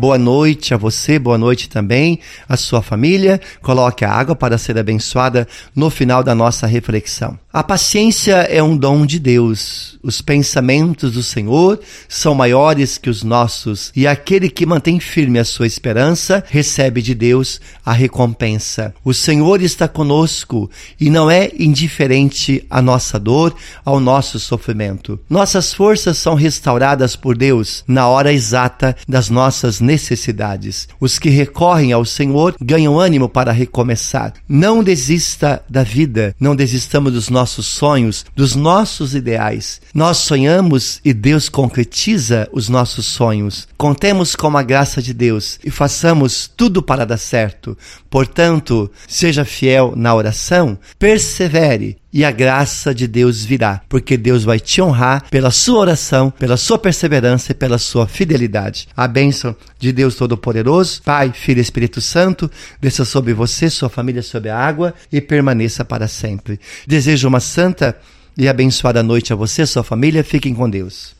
Boa noite a você, boa noite também à sua família. Coloque a água para ser abençoada no final da nossa reflexão. A paciência é um dom de Deus. Os pensamentos do Senhor são maiores que os nossos, e aquele que mantém firme a sua esperança recebe de Deus a recompensa. O Senhor está conosco e não é indiferente à nossa dor, ao nosso sofrimento. Nossas forças são restauradas por Deus na hora exata das nossas necessidades. Os que recorrem ao Senhor ganham ânimo para recomeçar. Não desista da vida, não desistamos dos nossos sonhos, dos nossos ideais. Nós sonhamos e Deus concretiza os nossos sonhos. Contemos com a graça de Deus e façamos tudo para dar certo. Portanto, seja fiel na oração, persevere e a graça de Deus virá, porque Deus vai te honrar pela sua oração, pela sua perseverança e pela sua fidelidade. A bênção de Deus Todo-Poderoso, Pai, Filho e Espírito Santo, desça sobre você, sua família, sobre a água e permaneça para sempre. Desejo uma santa e abençoada noite a você, sua família. Fiquem com Deus.